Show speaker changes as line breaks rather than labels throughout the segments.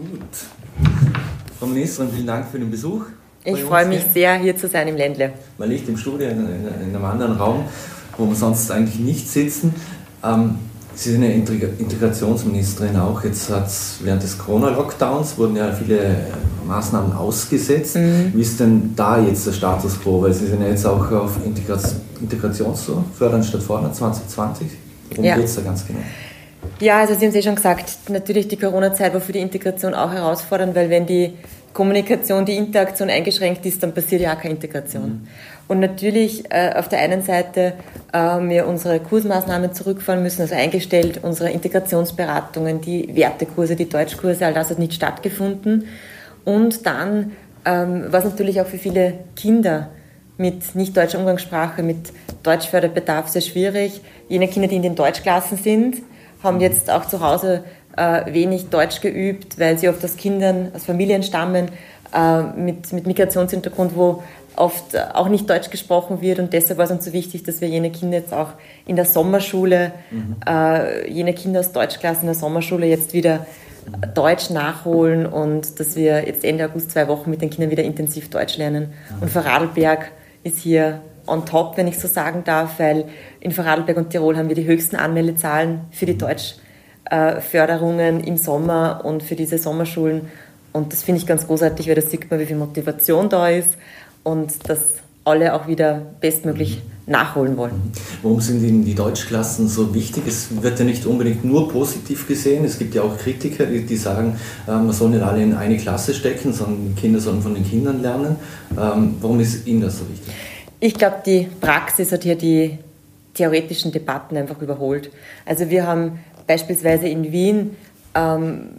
Gut. Frau Ministerin, vielen Dank für den Besuch.
Ich freue mich hier. sehr, hier zu sein im Ländle.
Man liegt im Studio in, in, in, einem anderen Raum, wo wir sonst eigentlich nicht sitzen. Ähm, Sie sind eine Integrationsministerin auch. Jetzt hat während des Corona-Lockdowns wurden ja viele Maßnahmen ausgesetzt. Mhm. Wie ist denn da jetzt der Status quo? Weil Sie sind ja jetzt auch auf Integration zu fördern statt fordern 2020. Worum ja. geht es da ganz genau?
Ja, also Sie haben es eh schon gesagt, natürlich die Corona-Zeit war für die Integration auch herausfordernd, weil wenn die Kommunikation, die Interaktion eingeschränkt ist, dann passiert ja auch keine Integration. Mhm. Und natürlich äh, auf der einen Seite äh, wir unsere Kursmaßnahmen zurückfahren müssen, also eingestellt, unsere Integrationsberatungen, die Wertekurse, die Deutschkurse, all das hat nicht stattgefunden. Und dann, ähm, was natürlich auch für viele Kinder mit nicht deutscher Umgangssprache, mit Deutschförderbedarf sehr schwierig. Jene Kinder, die in den Deutschklassen sind, haben jetzt auch zu Hause äh, wenig Deutsch geübt, weil sie oft aus Kindern, aus Familien stammen, äh, mit, mit Migrationshintergrund, wo oft auch nicht Deutsch gesprochen wird und deshalb war es uns so wichtig, dass wir jene Kinder jetzt auch in der Sommerschule, mhm. äh, jene Kinder aus Deutschklassen in der Sommerschule jetzt wieder Deutsch nachholen und dass wir jetzt Ende August zwei Wochen mit den Kindern wieder intensiv Deutsch lernen. Und Vorarlberg ist hier on top, wenn ich so sagen darf, weil in Vorarlberg und Tirol haben wir die höchsten Anmeldezahlen für die Deutschförderungen im Sommer und für diese Sommerschulen. Und das finde ich ganz großartig, weil da sieht man, wie viel Motivation da ist und dass alle auch wieder bestmöglich nachholen wollen. Mhm.
Warum sind Ihnen die Deutschklassen so wichtig? Es wird ja nicht unbedingt nur positiv gesehen. Es gibt ja auch Kritiker, die sagen, äh, man soll nicht alle in eine Klasse stecken, sondern Kinder sollen von den Kindern lernen. Ähm, warum ist Ihnen das so wichtig?
Ich glaube, die Praxis hat hier die theoretischen Debatten einfach überholt. Also wir haben beispielsweise in Wien ähm,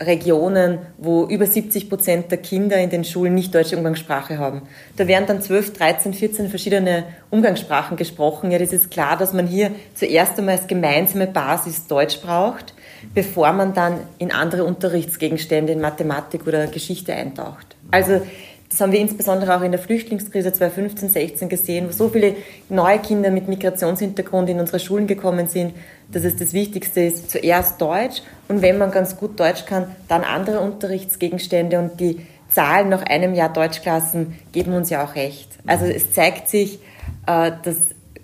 Regionen, wo über 70 Prozent der Kinder in den Schulen nicht deutsche Umgangssprache haben. Da werden dann 12, 13, 14 verschiedene Umgangssprachen gesprochen. Ja, das ist klar, dass man hier zuerst einmal als gemeinsame Basis Deutsch braucht, bevor man dann in andere Unterrichtsgegenstände in Mathematik oder Geschichte eintaucht. Also das haben wir insbesondere auch in der Flüchtlingskrise 2015, 16 gesehen, wo so viele neue Kinder mit Migrationshintergrund in unsere Schulen gekommen sind, dass es das Wichtigste ist, zuerst Deutsch und wenn man ganz gut Deutsch kann, dann andere Unterrichtsgegenstände und die Zahlen nach einem Jahr Deutschklassen geben uns ja auch recht. Also es zeigt sich, äh, dass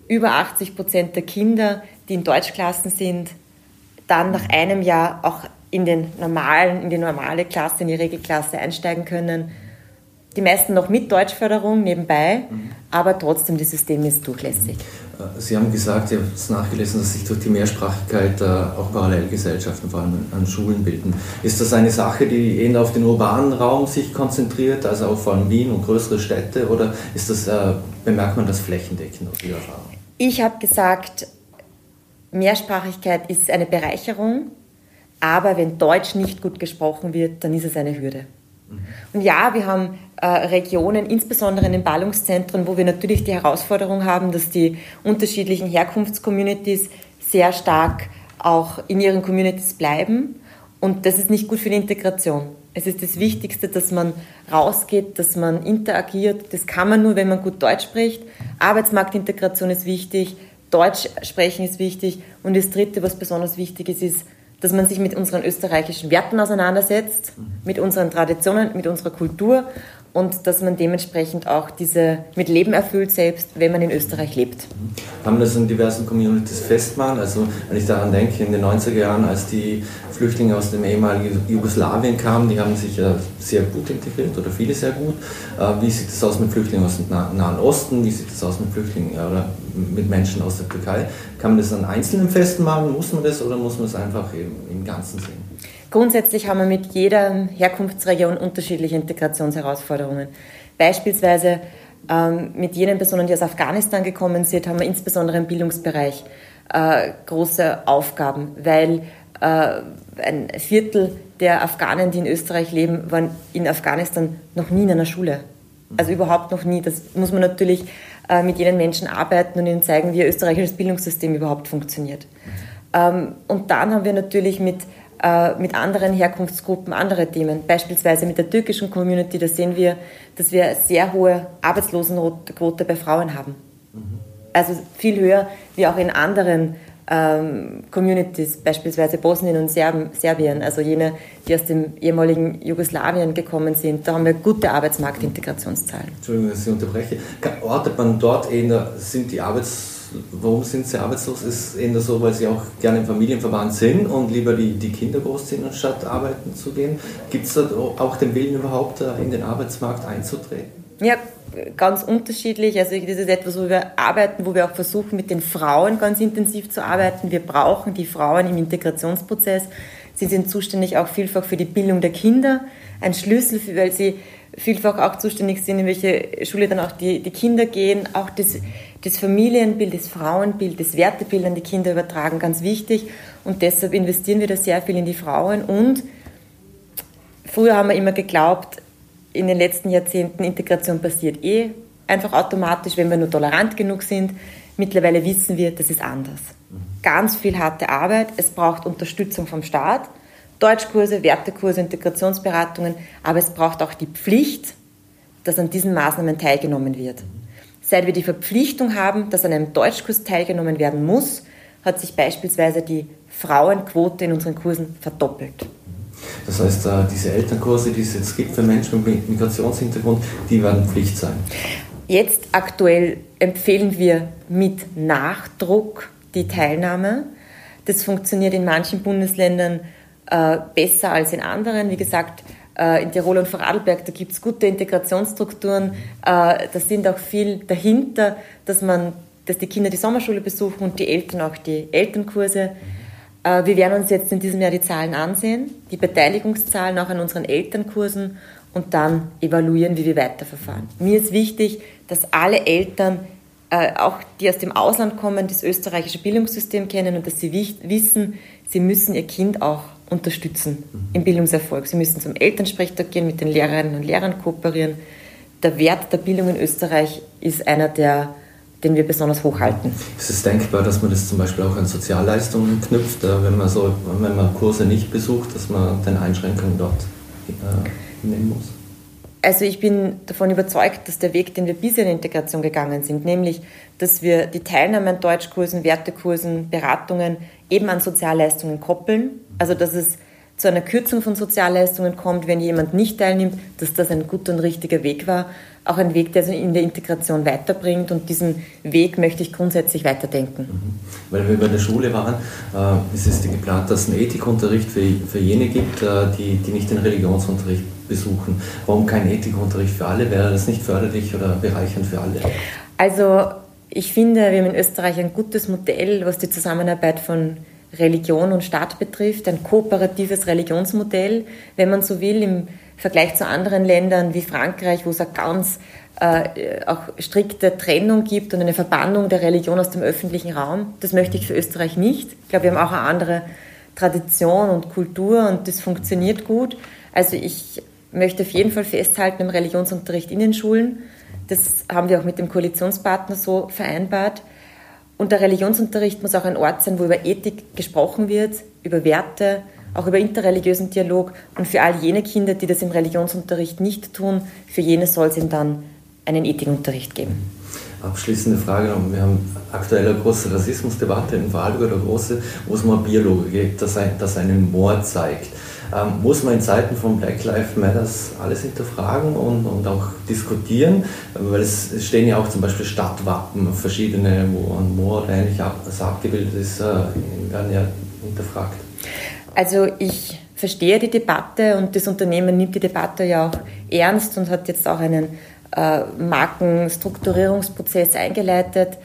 über 80 Prozent der Kinder, die in Deutschklassen sind, dann nach einem Jahr auch in den normalen, in die normale Klasse, in die Regelklasse einsteigen können die meisten noch mit Deutschförderung nebenbei, mhm. aber trotzdem das System ist durchlässig.
Äh, Sie haben gesagt, ich habe es nachgelesen, dass sich durch die Mehrsprachigkeit äh, auch Parallelgesellschaften vor allem an Schulen bilden. Ist das eine Sache, die eher auf den urbanen Raum sich konzentriert, also auch vor allem Wien und größere Städte, oder ist das, äh, bemerkt man das flächendeckend aus Ihrer Erfahrung?
Ich habe gesagt, Mehrsprachigkeit ist eine Bereicherung, aber wenn Deutsch nicht gut gesprochen wird, dann ist es eine Hürde. Und ja, wir haben äh, Regionen, insbesondere in den Ballungszentren, wo wir natürlich die Herausforderung haben, dass die unterschiedlichen Herkunftscommunities sehr stark auch in ihren Communities bleiben. Und das ist nicht gut für die Integration. Es ist das Wichtigste, dass man rausgeht, dass man interagiert. Das kann man nur, wenn man gut Deutsch spricht. Arbeitsmarktintegration ist wichtig, Deutsch sprechen ist wichtig. Und das Dritte, was besonders wichtig ist, ist, dass man sich mit unseren österreichischen Werten auseinandersetzt, mit unseren Traditionen, mit unserer Kultur und dass man dementsprechend auch diese mit Leben erfüllt, selbst wenn man in Österreich lebt.
Haben das in diversen Communities festmachen? Also wenn ich daran denke, in den 90er Jahren, als die Flüchtlinge aus dem ehemaligen Jugoslawien kamen, die haben sich ja sehr gut integriert oder viele sehr gut. Äh, wie sieht es aus mit Flüchtlingen aus dem Nahen Osten? Wie sieht es aus mit Flüchtlingen oder mit Menschen aus der Türkei? Kann man das an Einzelnen festmachen? Muss man das oder muss man es einfach im, im Ganzen sehen?
Grundsätzlich haben wir mit jeder Herkunftsregion unterschiedliche Integrationsherausforderungen. Beispielsweise ähm, mit jenen Personen, die aus Afghanistan gekommen sind, haben wir insbesondere im Bildungsbereich äh, große Aufgaben, weil äh, ein Viertel der Afghanen, die in Österreich leben, waren in Afghanistan noch nie in einer Schule. Also überhaupt noch nie. Das muss man natürlich äh, mit jenen Menschen arbeiten und ihnen zeigen, wie ein österreichisches Bildungssystem überhaupt funktioniert. Ähm, und dann haben wir natürlich mit äh, mit anderen Herkunftsgruppen andere Themen. Beispielsweise mit der türkischen Community, da sehen wir, dass wir eine sehr hohe Arbeitslosenquote bei Frauen haben. Mhm. Also viel höher wie auch in anderen ähm, Communities, beispielsweise Bosnien und Serbien, also jene, die aus dem ehemaligen Jugoslawien gekommen sind. Da haben wir gute Arbeitsmarktintegrationszahlen.
Entschuldigung, dass ich unterbreche. Ortet man dort eher, sind die Arbeits warum sind sie arbeitslos? Ist eher so, weil sie auch gerne im Familienverband sind und lieber die, die Kinder großziehen, anstatt arbeiten zu gehen. Gibt es da auch den Willen überhaupt, in den Arbeitsmarkt einzutreten?
Ja, ganz unterschiedlich. Also das ist etwas, wo wir arbeiten, wo wir auch versuchen, mit den Frauen ganz intensiv zu arbeiten. Wir brauchen die Frauen im Integrationsprozess. Sie sind zuständig auch vielfach für die Bildung der Kinder. Ein Schlüssel, weil sie vielfach auch zuständig sind, in welche Schule dann auch die, die Kinder gehen. Auch das, das Familienbild, das Frauenbild, das Wertebild an die Kinder übertragen, ganz wichtig. Und deshalb investieren wir da sehr viel in die Frauen. Und früher haben wir immer geglaubt, in den letzten Jahrzehnten, Integration passiert eh einfach automatisch, wenn wir nur tolerant genug sind. Mittlerweile wissen wir, das ist anders. Ganz viel harte Arbeit, es braucht Unterstützung vom Staat, Deutschkurse, Wertekurse, Integrationsberatungen, aber es braucht auch die Pflicht, dass an diesen Maßnahmen teilgenommen wird. Seit wir die Verpflichtung haben, dass an einem Deutschkurs teilgenommen werden muss, hat sich beispielsweise die Frauenquote in unseren Kursen verdoppelt.
Das heißt, äh, diese Elternkurse, die es jetzt gibt für Menschen mit Migrationshintergrund, die werden Pflicht sein.
Jetzt aktuell empfehlen wir mit Nachdruck die Teilnahme. Das funktioniert in manchen Bundesländern äh, besser als in anderen. Wie gesagt, äh, in Tirol und Vorarlberg, da gibt es gute Integrationsstrukturen. Da sind auch viel dahinter, dass man dass die Kinder die Sommerschule besuchen und die Eltern auch die Elternkurse. Äh, wir werden uns jetzt in diesem Jahr die Zahlen ansehen, die Beteiligungszahlen auch an unseren Elternkursen und dann evaluieren, wie wir weiterverfahren. Mir ist wichtig, dass alle Eltern, äh, auch die aus dem Ausland kommen, das österreichische Bildungssystem kennen und dass sie wissen, sie müssen ihr Kind auch unterstützen im Bildungserfolg. Sie müssen zum Elternsprechtag gehen, mit den Lehrerinnen und Lehrern kooperieren. Der Wert der Bildung in Österreich ist einer der den wir besonders hochhalten.
Ist es denkbar, dass man das zum Beispiel auch an Sozialleistungen knüpft, äh, wenn man, so, wenn man Kurse nicht besucht, dass man den Einschränkungen dort äh, nehmen muss?
Also ich bin davon überzeugt, dass der Weg, den wir bisher in Integration gegangen sind, nämlich, dass wir die Teilnahme an Deutschkursen, Wertekursen, Beratungen eben an Sozialleistungen koppeln, also dass es zu einer Kürzung von Sozialleistungen kommt, wenn jemand nicht teilnimmt, dass das ein guter und richtiger Weg war. Auch ein Weg, der in der Integration weiterbringt und diesen Weg möchte ich grundsätzlich weiterdenken. Mhm.
Weil wir bei der Schule waren, äh, ist es geplant, dass es einen Ethikunterricht für, für jene gibt, äh, die, die nicht den Religionsunterricht besuchen. Warum kein Ethikunterricht für alle? Wäre das nicht förderlich oder bereichernd für alle?
Also ich finde, wir haben in Österreich ein gutes Modell, was die Zusammenarbeit von Religion und Staat betrifft, ein kooperatives Religionsmodell, wenn man so will, im Vergleich zu anderen Ländern wie Frankreich, wo es eine ganz äh, auch strikte Trennung gibt und eine Verbannung der Religion aus dem öffentlichen Raum. Das möchte ich für Österreich nicht. Ich glaube, wir haben auch eine andere Tradition und Kultur und das funktioniert gut. Also ich möchte auf jeden Fall festhalten im Religionsunterricht in den Schulen. Das haben wir auch mit dem Koalitionspartner so vereinbart. Und der Religionsunterricht muss auch ein Ort sein, wo über Ethik gesprochen wird, über Werte, auch über interreligiösen Dialog. Und für all jene Kinder, die das im Religionsunterricht nicht tun, für jene soll es ihm dann einen Ethikunterricht geben.
Abschließende Frage noch. Wir haben aktuell eine große Rassismusdebatte in Vorarlberg, eine große, wo es eine Biologe geht, dass, ein, dass einen Moor zeigt. Ähm, muss man in Zeiten von Black Lives Matter alles hinterfragen und, und auch diskutieren, weil es, stehen ja auch zum Beispiel Stadtwappen, verschiedene, wo ein Moor oder ähnlich ab, abgebildet ist, äh, werden ja hinterfragt.
Also ich verstehe die Debatte und das Unternehmen nimmt die Debatte ja auch ernst und hat jetzt auch einen äh, Markenstrukturierungsprozess eingeleitet.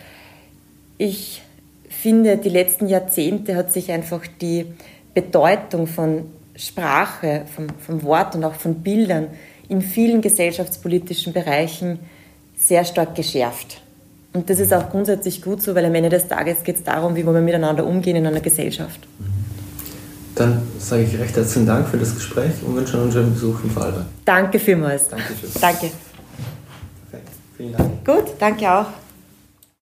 Ich finde, die letzten Jahrzehnte hat sich einfach die Bedeutung von Sprache, vom, vom Wort und auch von Bildern in vielen gesellschaftspolitischen Bereichen sehr stark geschärft. Und das ist auch grundsätzlich gut so, weil am Ende des Tages geht es darum, wie wir miteinander umgehen in einer Gesellschaft.
Dann sage ich recht herzlichen Dank für das Gespräch und wünsche einen schönen Besuch in Vorarlberg.
Danke vielmals.
Dankeschön.
Danke.
Vielen Dank.
Gut, danke auch.